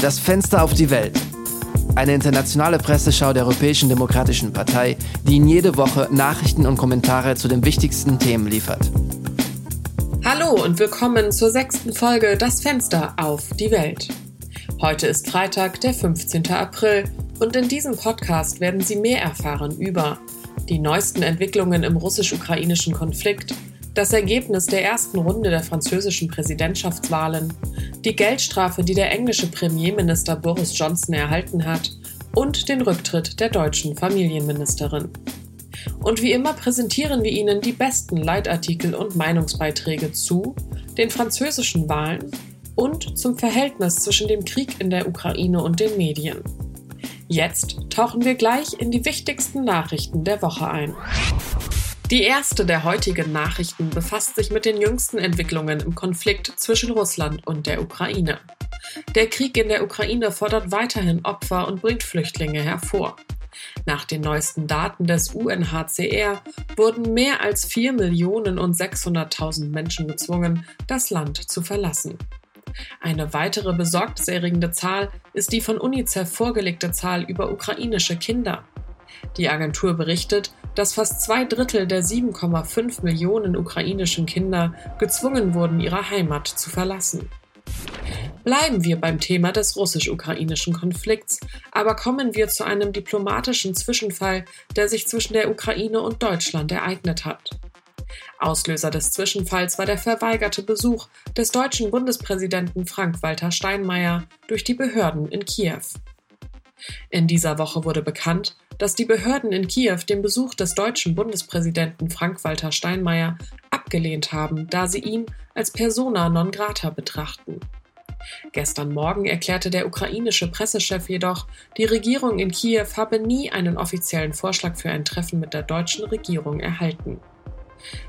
Das Fenster auf die Welt. Eine internationale Presseschau der Europäischen Demokratischen Partei, die Ihnen jede Woche Nachrichten und Kommentare zu den wichtigsten Themen liefert. Hallo und willkommen zur sechsten Folge Das Fenster auf die Welt. Heute ist Freitag, der 15. April und in diesem Podcast werden Sie mehr erfahren über die neuesten Entwicklungen im russisch-ukrainischen Konflikt, das Ergebnis der ersten Runde der französischen Präsidentschaftswahlen, die Geldstrafe, die der englische Premierminister Boris Johnson erhalten hat und den Rücktritt der deutschen Familienministerin. Und wie immer präsentieren wir Ihnen die besten Leitartikel und Meinungsbeiträge zu den französischen Wahlen und zum Verhältnis zwischen dem Krieg in der Ukraine und den Medien. Jetzt tauchen wir gleich in die wichtigsten Nachrichten der Woche ein. Die erste der heutigen Nachrichten befasst sich mit den jüngsten Entwicklungen im Konflikt zwischen Russland und der Ukraine. Der Krieg in der Ukraine fordert weiterhin Opfer und bringt Flüchtlinge hervor. Nach den neuesten Daten des UNHCR wurden mehr als 4 Millionen und 600.000 Menschen gezwungen, das Land zu verlassen. Eine weitere besorgniserregende Zahl ist die von UNICEF vorgelegte Zahl über ukrainische Kinder. Die Agentur berichtet, dass fast zwei Drittel der 7,5 Millionen ukrainischen Kinder gezwungen wurden, ihre Heimat zu verlassen. Bleiben wir beim Thema des russisch-ukrainischen Konflikts, aber kommen wir zu einem diplomatischen Zwischenfall, der sich zwischen der Ukraine und Deutschland ereignet hat. Auslöser des Zwischenfalls war der verweigerte Besuch des deutschen Bundespräsidenten Frank-Walter Steinmeier durch die Behörden in Kiew. In dieser Woche wurde bekannt, dass die Behörden in Kiew den Besuch des deutschen Bundespräsidenten Frank-Walter Steinmeier abgelehnt haben, da sie ihn als persona non grata betrachten. Gestern Morgen erklärte der ukrainische Pressechef jedoch, die Regierung in Kiew habe nie einen offiziellen Vorschlag für ein Treffen mit der deutschen Regierung erhalten.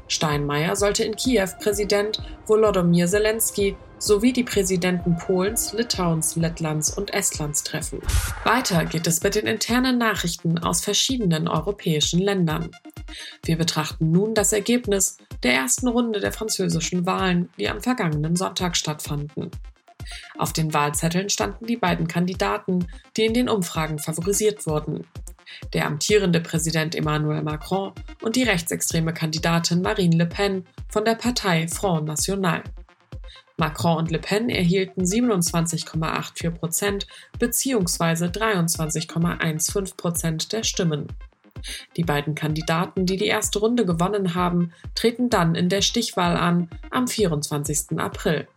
Steinmeier sollte in Kiew Präsident Volodymyr Zelensky sowie die Präsidenten Polens, Litauens, Lettlands und Estlands treffen. Weiter geht es mit den internen Nachrichten aus verschiedenen europäischen Ländern. Wir betrachten nun das Ergebnis der ersten Runde der französischen Wahlen, die am vergangenen Sonntag stattfanden. Auf den Wahlzetteln standen die beiden Kandidaten, die in den Umfragen favorisiert wurden. Der amtierende Präsident Emmanuel Macron und die rechtsextreme Kandidatin Marine Le Pen von der Partei Front National. Macron und Le Pen erhielten 27,84 Prozent bzw. 23,15 Prozent der Stimmen. Die beiden Kandidaten, die die erste Runde gewonnen haben, treten dann in der Stichwahl an am 24. April.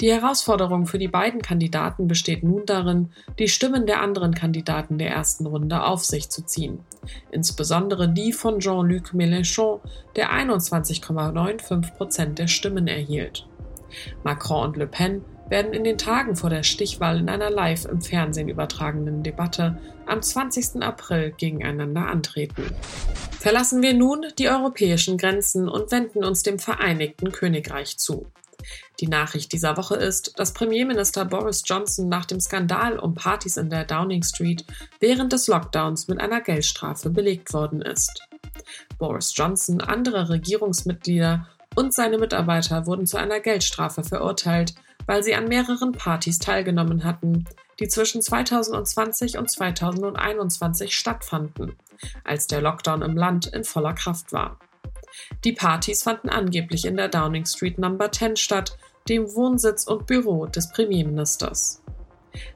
Die Herausforderung für die beiden Kandidaten besteht nun darin, die Stimmen der anderen Kandidaten der ersten Runde auf sich zu ziehen, insbesondere die von Jean-Luc Mélenchon, der 21,95 Prozent der Stimmen erhielt. Macron und Le Pen werden in den Tagen vor der Stichwahl in einer live im Fernsehen übertragenen Debatte am 20. April gegeneinander antreten. Verlassen wir nun die europäischen Grenzen und wenden uns dem Vereinigten Königreich zu. Die Nachricht dieser Woche ist, dass Premierminister Boris Johnson nach dem Skandal um Partys in der Downing Street während des Lockdowns mit einer Geldstrafe belegt worden ist. Boris Johnson, andere Regierungsmitglieder und seine Mitarbeiter wurden zu einer Geldstrafe verurteilt, weil sie an mehreren Partys teilgenommen hatten, die zwischen 2020 und 2021 stattfanden, als der Lockdown im Land in voller Kraft war. Die Partys fanden angeblich in der Downing Street Number 10 statt, dem Wohnsitz und Büro des Premierministers.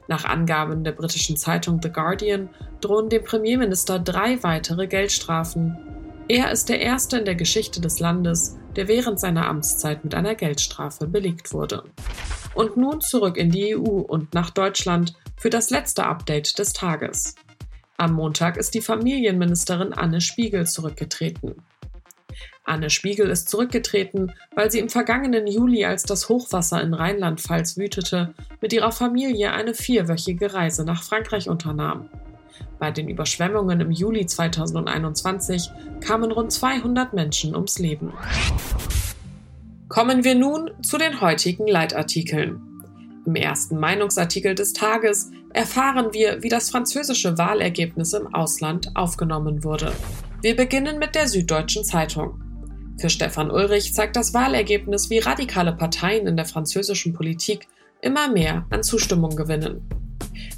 Nach Angaben der britischen Zeitung The Guardian drohen dem Premierminister drei weitere Geldstrafen. Er ist der erste in der Geschichte des Landes, der während seiner Amtszeit mit einer Geldstrafe belegt wurde. Und nun zurück in die EU und nach Deutschland für das letzte Update des Tages. Am Montag ist die Familienministerin Anne Spiegel zurückgetreten. Anne Spiegel ist zurückgetreten, weil sie im vergangenen Juli, als das Hochwasser in Rheinland-Pfalz wütete, mit ihrer Familie eine vierwöchige Reise nach Frankreich unternahm. Bei den Überschwemmungen im Juli 2021 kamen rund 200 Menschen ums Leben. Kommen wir nun zu den heutigen Leitartikeln. Im ersten Meinungsartikel des Tages erfahren wir, wie das französische Wahlergebnis im Ausland aufgenommen wurde. Wir beginnen mit der Süddeutschen Zeitung. Für Stefan Ulrich zeigt das Wahlergebnis, wie radikale Parteien in der französischen Politik immer mehr an Zustimmung gewinnen.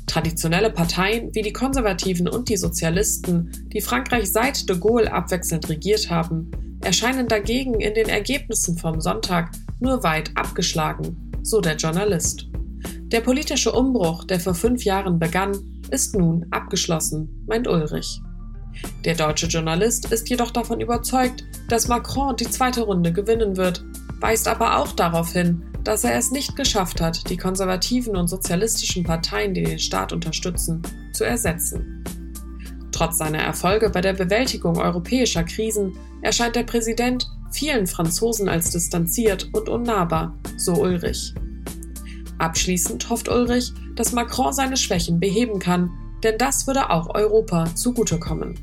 Traditionelle Parteien wie die Konservativen und die Sozialisten, die Frankreich seit de Gaulle abwechselnd regiert haben, erscheinen dagegen in den Ergebnissen vom Sonntag nur weit abgeschlagen, so der Journalist. Der politische Umbruch, der vor fünf Jahren begann, ist nun abgeschlossen, meint Ulrich. Der deutsche Journalist ist jedoch davon überzeugt, dass Macron die zweite Runde gewinnen wird, weist aber auch darauf hin, dass er es nicht geschafft hat, die konservativen und sozialistischen Parteien, die den Staat unterstützen, zu ersetzen. Trotz seiner Erfolge bei der Bewältigung europäischer Krisen erscheint der Präsident vielen Franzosen als distanziert und unnahbar, so Ulrich. Abschließend hofft Ulrich, dass Macron seine Schwächen beheben kann, denn das würde auch Europa zugutekommen.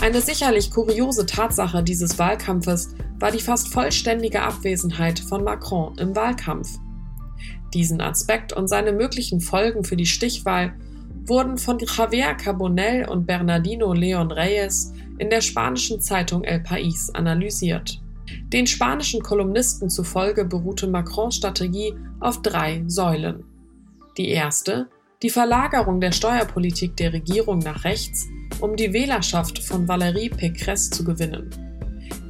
Eine sicherlich kuriose Tatsache dieses Wahlkampfes war die fast vollständige Abwesenheit von Macron im Wahlkampf. Diesen Aspekt und seine möglichen Folgen für die Stichwahl wurden von Javier Carbonell und Bernardino Leon Reyes in der spanischen Zeitung El País analysiert. Den spanischen Kolumnisten zufolge beruhte Macrons Strategie auf drei Säulen. Die erste, die Verlagerung der Steuerpolitik der Regierung nach rechts, um die Wählerschaft von Valérie Pécresse zu gewinnen.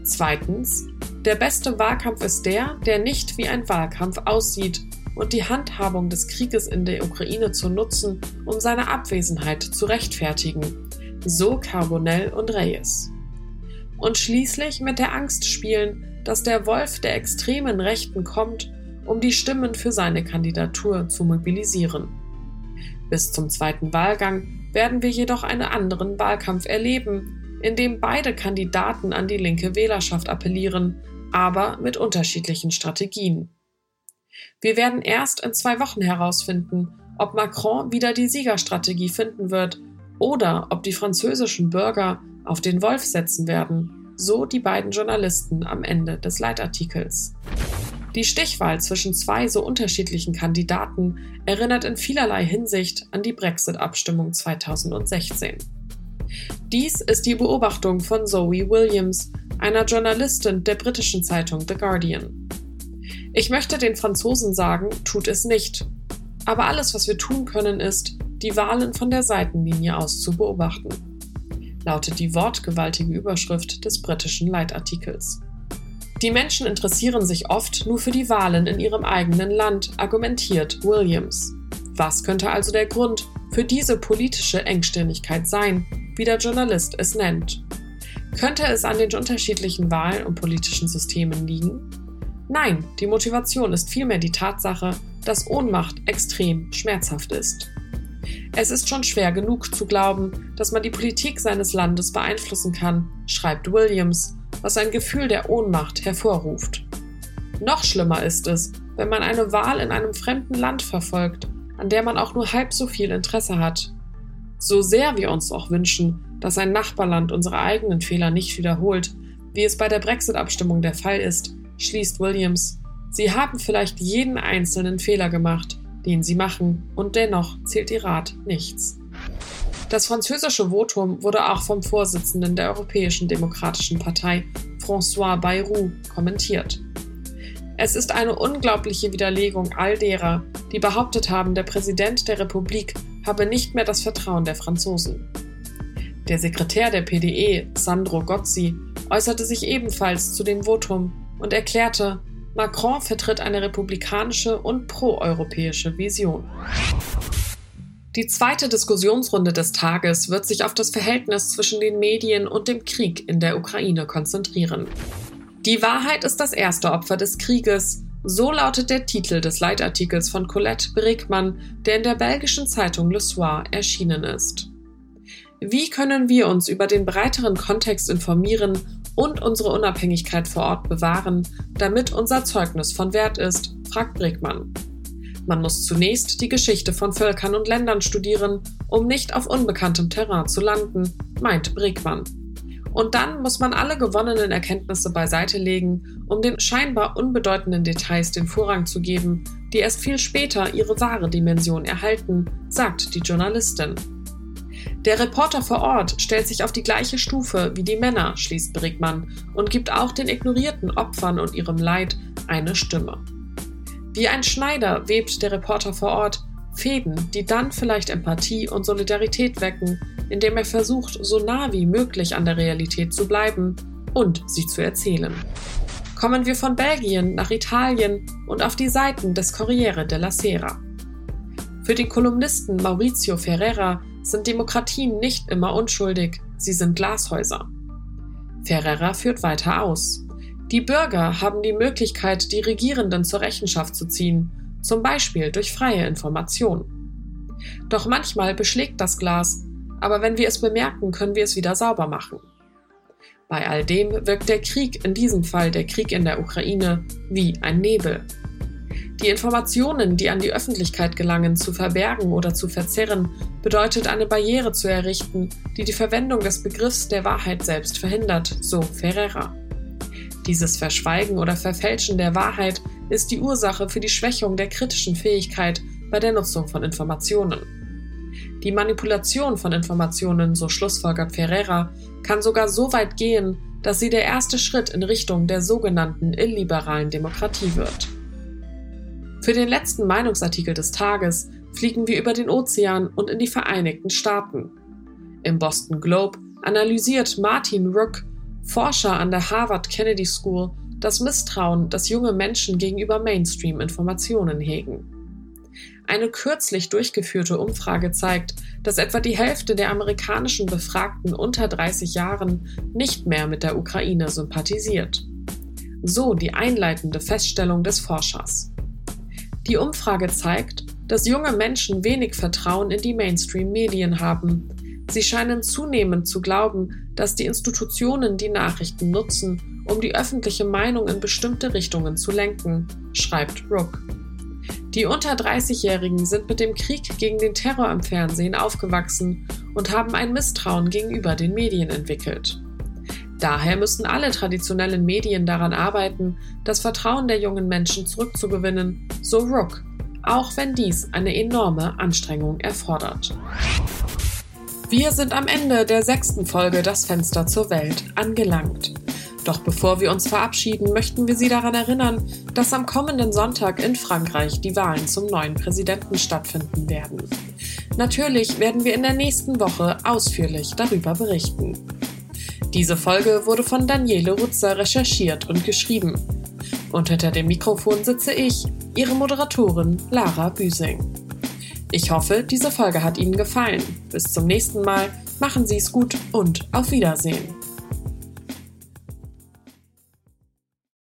Zweitens, der beste Wahlkampf ist der, der nicht wie ein Wahlkampf aussieht und die Handhabung des Krieges in der Ukraine zu nutzen, um seine Abwesenheit zu rechtfertigen, so Carbonell und Reyes. Und schließlich mit der Angst spielen, dass der Wolf der extremen Rechten kommt, um die Stimmen für seine Kandidatur zu mobilisieren. Bis zum zweiten Wahlgang werden wir jedoch einen anderen Wahlkampf erleben, in dem beide Kandidaten an die linke Wählerschaft appellieren, aber mit unterschiedlichen Strategien. Wir werden erst in zwei Wochen herausfinden, ob Macron wieder die Siegerstrategie finden wird oder ob die französischen Bürger auf den Wolf setzen werden, so die beiden Journalisten am Ende des Leitartikels. Die Stichwahl zwischen zwei so unterschiedlichen Kandidaten erinnert in vielerlei Hinsicht an die Brexit-Abstimmung 2016. Dies ist die Beobachtung von Zoe Williams, einer Journalistin der britischen Zeitung The Guardian. Ich möchte den Franzosen sagen, tut es nicht. Aber alles, was wir tun können, ist, die Wahlen von der Seitenlinie aus zu beobachten, lautet die wortgewaltige Überschrift des britischen Leitartikels. Die Menschen interessieren sich oft nur für die Wahlen in ihrem eigenen Land, argumentiert Williams. Was könnte also der Grund für diese politische Engstirnigkeit sein, wie der Journalist es nennt. Könnte es an den unterschiedlichen Wahlen und politischen Systemen liegen? Nein, die Motivation ist vielmehr die Tatsache, dass Ohnmacht extrem schmerzhaft ist. Es ist schon schwer genug zu glauben, dass man die Politik seines Landes beeinflussen kann, schreibt Williams, was ein Gefühl der Ohnmacht hervorruft. Noch schlimmer ist es, wenn man eine Wahl in einem fremden Land verfolgt, an der man auch nur halb so viel Interesse hat so sehr wir uns auch wünschen, dass ein Nachbarland unsere eigenen Fehler nicht wiederholt, wie es bei der Brexit-Abstimmung der Fall ist, schließt Williams, sie haben vielleicht jeden einzelnen Fehler gemacht, den sie machen, und dennoch zählt ihr Rat nichts. Das französische Votum wurde auch vom Vorsitzenden der Europäischen Demokratischen Partei, François Bayrou, kommentiert. Es ist eine unglaubliche Widerlegung all derer, die behauptet haben, der Präsident der Republik habe nicht mehr das Vertrauen der Franzosen. Der Sekretär der PDE, Sandro Gozzi, äußerte sich ebenfalls zu dem Votum und erklärte, Macron vertritt eine republikanische und proeuropäische Vision. Die zweite Diskussionsrunde des Tages wird sich auf das Verhältnis zwischen den Medien und dem Krieg in der Ukraine konzentrieren. Die Wahrheit ist das erste Opfer des Krieges, so lautet der Titel des Leitartikels von Colette Bregmann, der in der belgischen Zeitung Le Soir erschienen ist. Wie können wir uns über den breiteren Kontext informieren und unsere Unabhängigkeit vor Ort bewahren, damit unser Zeugnis von Wert ist, fragt Bregmann. Man muss zunächst die Geschichte von Völkern und Ländern studieren, um nicht auf unbekanntem Terrain zu landen, meint Bregmann. Und dann muss man alle gewonnenen Erkenntnisse beiseite legen, um den scheinbar unbedeutenden Details den Vorrang zu geben, die erst viel später ihre wahre Dimension erhalten, sagt die Journalistin. Der Reporter vor Ort stellt sich auf die gleiche Stufe wie die Männer, schließt Brickmann, und gibt auch den ignorierten Opfern und ihrem Leid eine Stimme. Wie ein Schneider webt der Reporter vor Ort Fäden, die dann vielleicht Empathie und Solidarität wecken, indem er versucht, so nah wie möglich an der Realität zu bleiben und sie zu erzählen. Kommen wir von Belgien nach Italien und auf die Seiten des Corriere della Sera. Für den Kolumnisten Maurizio Ferrera sind Demokratien nicht immer unschuldig, sie sind Glashäuser. Ferrera führt weiter aus. Die Bürger haben die Möglichkeit, die Regierenden zur Rechenschaft zu ziehen, zum Beispiel durch freie Information. Doch manchmal beschlägt das Glas, aber wenn wir es bemerken, können wir es wieder sauber machen. Bei all dem wirkt der Krieg, in diesem Fall der Krieg in der Ukraine, wie ein Nebel. Die Informationen, die an die Öffentlichkeit gelangen, zu verbergen oder zu verzerren, bedeutet eine Barriere zu errichten, die die Verwendung des Begriffs der Wahrheit selbst verhindert, so Ferreira. Dieses Verschweigen oder Verfälschen der Wahrheit ist die Ursache für die Schwächung der kritischen Fähigkeit bei der Nutzung von Informationen. Die Manipulation von Informationen, so schlussfolgert Ferreira, kann sogar so weit gehen, dass sie der erste Schritt in Richtung der sogenannten illiberalen Demokratie wird. Für den letzten Meinungsartikel des Tages fliegen wir über den Ozean und in die Vereinigten Staaten. Im Boston Globe analysiert Martin Rook, Forscher an der Harvard Kennedy School, das Misstrauen, das junge Menschen gegenüber Mainstream-Informationen hegen. Eine kürzlich durchgeführte Umfrage zeigt, dass etwa die Hälfte der amerikanischen Befragten unter 30 Jahren nicht mehr mit der Ukraine sympathisiert. So die einleitende Feststellung des Forschers. Die Umfrage zeigt, dass junge Menschen wenig Vertrauen in die Mainstream-Medien haben. Sie scheinen zunehmend zu glauben, dass die Institutionen die Nachrichten nutzen, um die öffentliche Meinung in bestimmte Richtungen zu lenken, schreibt Rook. Die unter 30-Jährigen sind mit dem Krieg gegen den Terror im Fernsehen aufgewachsen und haben ein Misstrauen gegenüber den Medien entwickelt. Daher müssen alle traditionellen Medien daran arbeiten, das Vertrauen der jungen Menschen zurückzugewinnen, so Rook, auch wenn dies eine enorme Anstrengung erfordert. Wir sind am Ende der sechsten Folge Das Fenster zur Welt angelangt. Doch bevor wir uns verabschieden, möchten wir Sie daran erinnern, dass am kommenden Sonntag in Frankreich die Wahlen zum neuen Präsidenten stattfinden werden. Natürlich werden wir in der nächsten Woche ausführlich darüber berichten. Diese Folge wurde von Daniele Rutzer recherchiert und geschrieben. Und hinter dem Mikrofon sitze ich, Ihre Moderatorin Lara Büsing. Ich hoffe, diese Folge hat Ihnen gefallen. Bis zum nächsten Mal, machen Sie es gut und auf Wiedersehen.